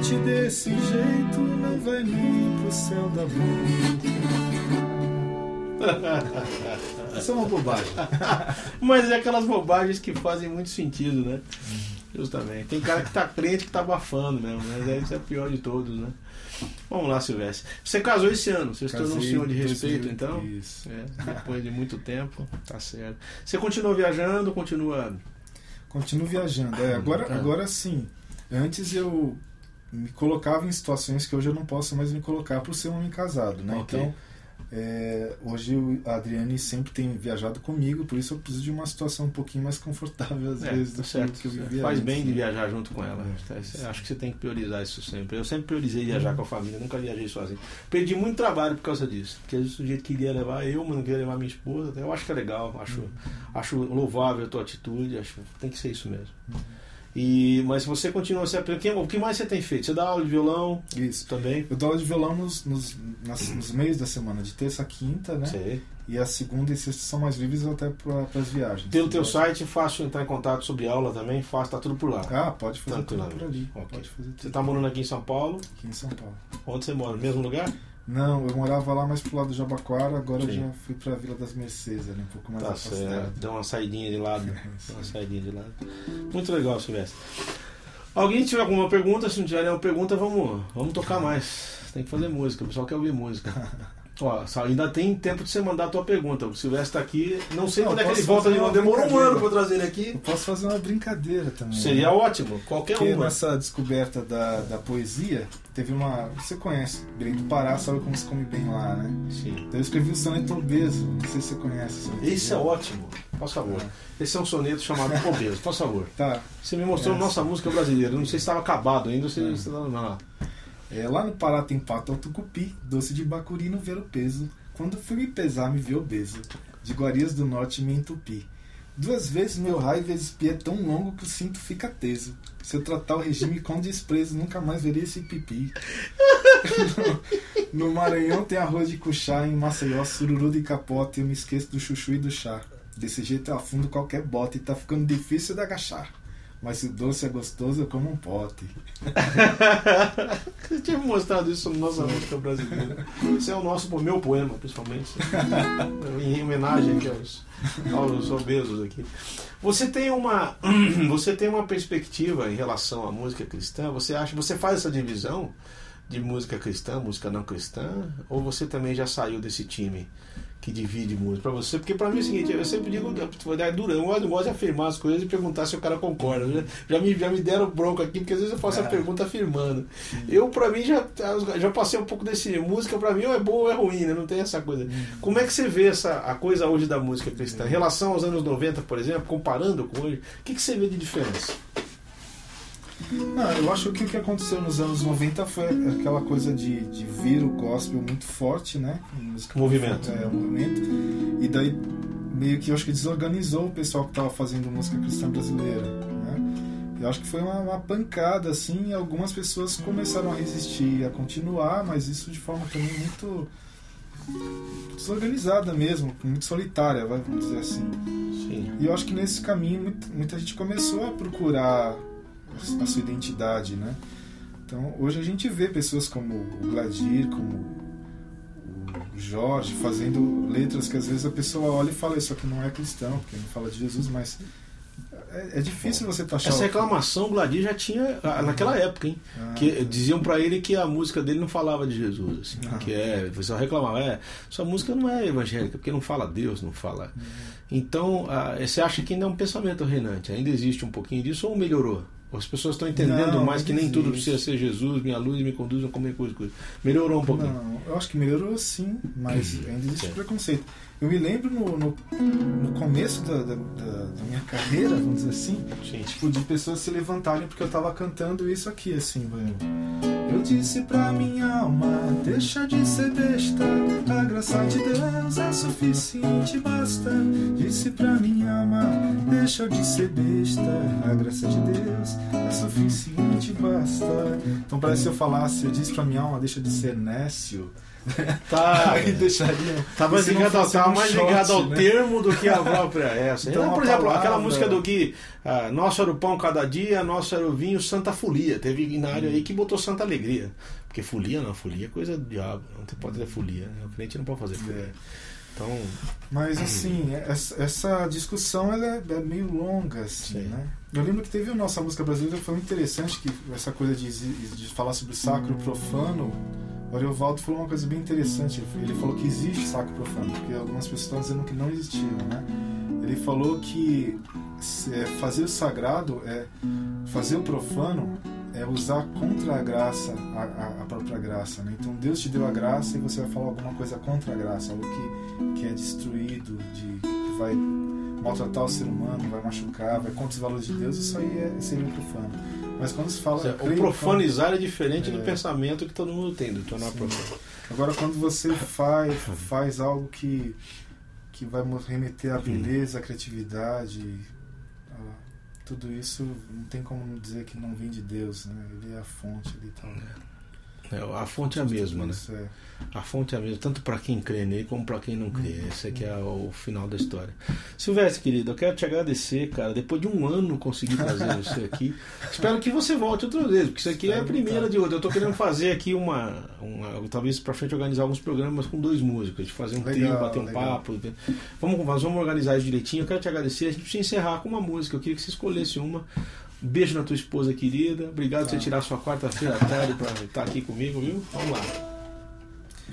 Speaker 1: Crente desse jeito não vai nem pro céu da boca. Isso é uma bobagem.
Speaker 2: Mas é aquelas bobagens que fazem muito sentido, né? Justamente. Tem cara que tá crente que tá abafando mesmo, mas aí isso é o pior de todos, né? Vamos lá, Silvestre. Você casou esse ano, você se tornou um senhor de respeito,
Speaker 1: 2000,
Speaker 2: então?
Speaker 1: Isso.
Speaker 2: É, depois de muito tempo, tá certo. Você continua viajando, continua.
Speaker 1: Continuo viajando. É, agora,
Speaker 2: Tá.
Speaker 1: agora sim. Antes eu me colocava em situações que hoje eu não posso mais me colocar por ser um homem casado, né?
Speaker 2: Ok.
Speaker 1: Então, é, hoje a Adriane sempre tem viajado comigo, por isso eu preciso de uma situação um pouquinho mais confortável às
Speaker 2: É,
Speaker 1: vezes
Speaker 2: tá
Speaker 1: do
Speaker 2: certo.
Speaker 1: que eu vivia
Speaker 2: Faz
Speaker 1: antes,
Speaker 2: bem de
Speaker 1: né?
Speaker 2: viajar junto com ela.
Speaker 1: É,
Speaker 2: Tá. Acho que você tem que priorizar isso sempre. Eu sempre priorizei viajar com a família, nunca viajei sozinho. Perdi muito trabalho por causa disso. Porque o sujeito queria levar eu, mas não queria levar minha esposa. Eu acho que é legal, acho, acho louvável a tua atitude, acho tem que ser isso mesmo. E, mas você continua se aplicando. O que mais você tem feito? Você dá aula de violão
Speaker 1: Isso.
Speaker 2: também?
Speaker 1: Eu dou aula de violão nos, nos, nas- nos meios da semana, de terça a quinta, né?
Speaker 2: Sei.
Speaker 1: E a segunda e sexta são mais livres até para as viagens.
Speaker 2: Pelo teu site, fácil entrar em contato sobre aula também, fácil, tá tudo por lá.
Speaker 1: Ah, pode fazer tudo por ali.
Speaker 2: Ok.
Speaker 1: Pode fazer
Speaker 2: Você
Speaker 1: tudo
Speaker 2: tá morando aqui em São Paulo?
Speaker 1: aqui em São Paulo.
Speaker 2: Onde você mora? No mesmo lugar?
Speaker 1: Não, eu morava lá mais pro lado do Jabaquara, agora eu
Speaker 2: Sim.
Speaker 1: já fui pra Vila das Mercês, ali um pouco mais
Speaker 2: Tá
Speaker 1: afastado.
Speaker 2: certo. Deu uma saidinha de lado.
Speaker 1: Sim.
Speaker 2: uma saidinha de lado. Muito legal, Silvestre. Alguém tiver alguma pergunta? Se não tiver nenhuma pergunta, vamos, vamos tocar mais. Tem que fazer música, o pessoal quer ouvir música. Ó, só ainda tem tempo de você mandar a tua pergunta. O Silvestre tá aqui. Não sei
Speaker 1: Não,
Speaker 2: quando é que ele volta novo. Demorou um ano pra eu trazer ele
Speaker 1: Eu
Speaker 2: aqui.
Speaker 1: posso fazer uma brincadeira também.
Speaker 2: Seria
Speaker 1: né?
Speaker 2: ótimo. Qualquer
Speaker 1: Porque
Speaker 2: uma.
Speaker 1: nessa descoberta da, da poesia, teve uma. Você conhece, Belém do Pará, sabe como se come bem lá, né?
Speaker 2: Sim.
Speaker 1: Então eu escrevi o soneto obeso, não sei se você conhece.
Speaker 2: Esse é ótimo. Por favor. Esse é um soneto chamado Obeso. Por favor.
Speaker 1: Tá.
Speaker 2: Você me mostrou
Speaker 1: É.
Speaker 2: nossa música brasileira. Não sei se estava acabado ainda ou se
Speaker 1: É.
Speaker 2: estava lá.
Speaker 1: É, lá no Pará tem pato ao tucupi, doce de bacuri no ver o peso. Quando fui me pesar, me vi obeso. De Guarias do Norte me entupi. Duas vezes meu raio vezes pi é tão longo que o cinto fica teso. Se eu tratar o regime com desprezo, nunca mais verei esse pipi. no, no Maranhão tem arroz de cuchá, em Maceió, sururu de capote, eu me esqueço do chuchu e do chá. Desse jeito eu afundo qualquer bote e tá ficando difícil de agachar. Mas se o doce é gostoso, eu como um pote.
Speaker 2: Você tinha mostrado isso na nossa música brasileira. Esse é o nosso, o meu poema, principalmente. em homenagem aqui aos, aos obesos aqui. Você tem uma você tem uma perspectiva em relação à música cristã? Você acha você faz essa divisão de música cristã, música não cristã, ou você também já saiu desse time que divide música para você? Porque para mim é o seguinte, eu sempre digo, é duro, eu não gosto de afirmar as coisas e perguntar se o cara concorda. Já, já me já me deram bronca aqui porque às vezes eu faço a
Speaker 1: É.
Speaker 2: pergunta afirmando. Eu, pra mim, já, já passei um pouco desse. Música, pra mim, ou é boa ou é ruim, né? Não tem essa coisa. Como é que você vê essa, a coisa hoje da música cristã? Em relação aos anos 90, por exemplo, comparando com hoje, o que, que você vê de diferença?
Speaker 1: Não, eu acho que o que aconteceu nos anos 90 foi aquela coisa de, de vir o gospel muito forte, né? Música
Speaker 2: Movimento.
Speaker 1: É, o movimento. E daí meio que eu acho que desorganizou o pessoal que estava fazendo música cristã brasileira, né? Eu acho que foi uma, uma pancada, assim, e algumas pessoas começaram a resistir, a continuar, mas isso de forma também muito desorganizada mesmo, muito solitária, vamos dizer assim.
Speaker 2: Sim.
Speaker 1: E eu acho que nesse caminho muita gente começou a procurar a sua identidade, né? Então hoje a gente vê pessoas como o Gladir, como o Jorge, fazendo letras que às vezes a pessoa olha e fala isso aqui não é cristão, porque não fala de Jesus, mas é, é difícil você taxar.
Speaker 2: Essa reclamação o Gladir já tinha ah, naquela época, hein?
Speaker 1: Ah,
Speaker 2: Que diziam pra ele que a música dele não falava de Jesus, assim,
Speaker 1: Ah.
Speaker 2: que é, pessoal reclamava, é, sua música não é evangélica, porque não fala Deus, não fala. Então, ah, você acha que ainda é um pensamento reinante? Ainda existe um pouquinho disso ou melhorou? As pessoas estão entendendo
Speaker 1: Não,
Speaker 2: mais que nem
Speaker 1: ainda
Speaker 2: tudo
Speaker 1: existe.
Speaker 2: precisa ser Jesus, minha luz me conduz a comer coisas. coisas. Melhorou um pouquinho.
Speaker 1: Não, eu acho que melhorou sim, mas ainda existe preconceito. Eu me lembro no, no, no começo da, da, da- minha carreira, vamos dizer assim,
Speaker 2: Sim.
Speaker 1: tipo, de pessoas se levantarem porque eu tava cantando isso aqui, assim, velho. Eu disse pra minha alma, deixa de ser besta, a graça de Deus é suficiente, basta. Disse pra minha alma, deixa de ser besta, a graça de Deus é suficiente, basta. Então parece se eu falasse, eu disse pra minha alma, deixa de ser nécio.
Speaker 2: Tá.
Speaker 1: Aí deixaria.
Speaker 2: Tava,
Speaker 1: se não
Speaker 2: ligado, ao- tava
Speaker 1: um
Speaker 2: mais
Speaker 1: shot,
Speaker 2: ligado ao
Speaker 1: né?
Speaker 2: termo do que a própria essa.
Speaker 1: Então,
Speaker 2: Então, por
Speaker 1: a
Speaker 2: exemplo,
Speaker 1: palavra-
Speaker 2: aquela música do Gui, ah, Nosso era o pão cada dia, nosso era o vinho, Santa Folia. Teve inário aí que botou Santa Alegria. Porque folia não, folia é coisa do diabo. Não tem- pode ter folia. Né? O crente não pode fazer folia.
Speaker 1: É.
Speaker 2: Então,
Speaker 1: Mas assim, essa, discussão ela é, é meio longa, assim,
Speaker 2: Sim.
Speaker 1: né? Eu lembro que teve a nossa música brasileira, foi muito interessante, que essa coisa de, de falar sobre sacro e profano. O Ariovaldo falou uma coisa bem interessante. Ele falou que existe sacro e profano, porque algumas pessoas estão dizendo que não existiam, né? Ele falou que é, fazer o sagrado é fazer o profano é usar contra a graça a, a- própria graça, né? Então Deus te deu a graça e você vai falar alguma coisa contra a graça, algo que, que é destruído, de, que vai maltratar o ser humano, vai machucar, vai contra os valores de Deus, isso aí é, seria profano. Mas quando se fala.
Speaker 2: o profanizar é diferente do
Speaker 1: É.
Speaker 2: pensamento que todo mundo tem, do tornar profano.
Speaker 1: Agora, quando você faz, faz algo que, que vai remeter à beleza, à criatividade, a- tudo isso não tem como dizer que não vem de Deus, né? Ele é a fonte e tal.
Speaker 2: É, a fonte é a mesma, né?
Speaker 1: É.
Speaker 2: A fonte é a mesma, tanto para quem crê nele como para quem não crê. Esse aqui é o final da história. Silvestre, querido, eu quero te agradecer, cara. Depois de um ano consegui trazer você aqui. Espero que você volte outra vez, porque isso aqui é a primeira de outra. Eu tô querendo fazer aqui uma. uma talvez para frente organizar alguns programas com dois músicos, de fazer um
Speaker 1: Legal,
Speaker 2: trio, bater um
Speaker 1: legal.
Speaker 2: papo. Vamos, vamos organizar isso direitinho. Eu quero te agradecer. A gente precisa encerrar com uma música. Eu queria que você escolhesse uma. Beijo na tua esposa querida. Obrigado por você
Speaker 1: Tá.
Speaker 2: tirar sua quarta-feira à tarde para estar aqui comigo, viu? Vamos lá.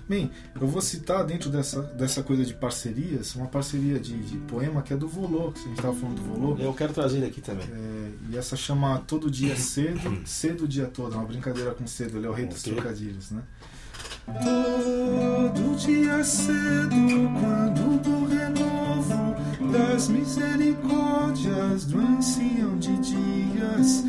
Speaker 1: Bem, eu vou citar dentro dessa, dessa coisa de parcerias, uma parceria de, de poema que é do Volô, que a gente estava falando do Volô.
Speaker 2: Eu quero trazer ele aqui também.
Speaker 1: É, e essa chama Todo Dia Cedo, Cedo o Dia Todo, é uma brincadeira com cedo, ele é o rei dos
Speaker 2: Ok.
Speaker 1: trocadilhos, né? Todo dia cedo, quando das misericórdias do ancião de dias,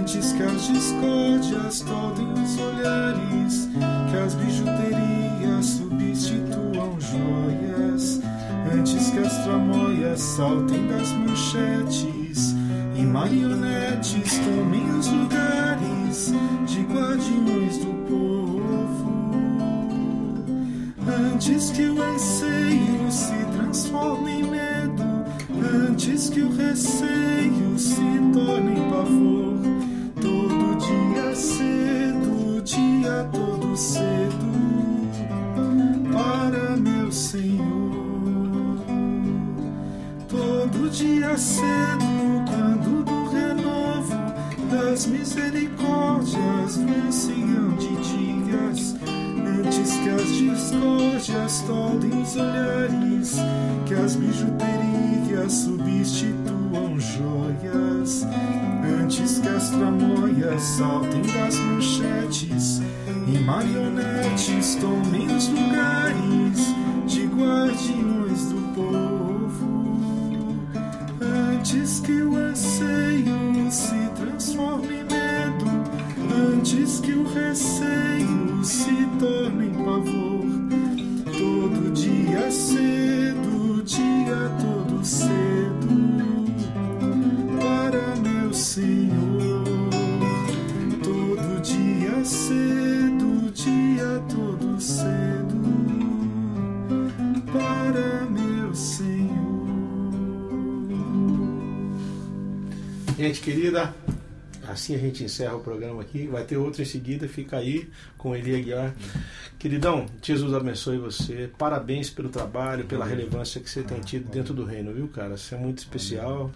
Speaker 1: antes que as discórdias todem os olhares, que as bijuterias substituam joias, antes que as tramóias saltem das manchetes e marionetes tomem os lugares de guardiões do povo. Antes que o anseio se transforme antes que o receio se torne pavor, todo dia cedo, dia todo cedo, para meu Senhor. Todo dia cedo, quando do renovo das misericórdias ancião de dias, antes que as discórdias todem os olhares, substituam joias, antes que as tramóias saltem das manchetes e marionetes tomem os lugares de guardiões do povo, antes que o anseio se transforme em medo, antes que o receio se torne em pavor, todo dia cedo,
Speaker 2: assim a gente encerra o programa aqui. Vai ter outro em seguida, fica aí com Eli Aguiar. Queridão, Jesus abençoe você. Parabéns pelo trabalho, pela relevância que você tem
Speaker 1: Ah,
Speaker 2: tido dentro do reino, viu, cara? Isso é muito especial.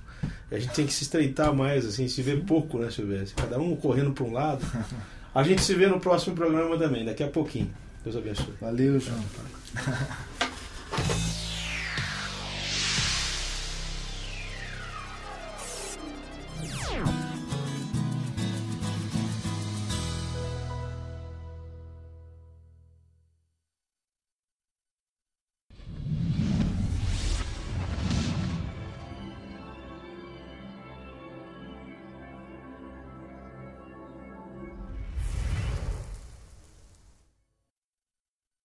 Speaker 2: A gente tem que se estreitar mais, assim, se vê pouco, né, Silvestre? Cada um correndo para um lado. A gente se vê no próximo programa também, daqui a pouquinho. Deus abençoe.
Speaker 1: Valeu, João.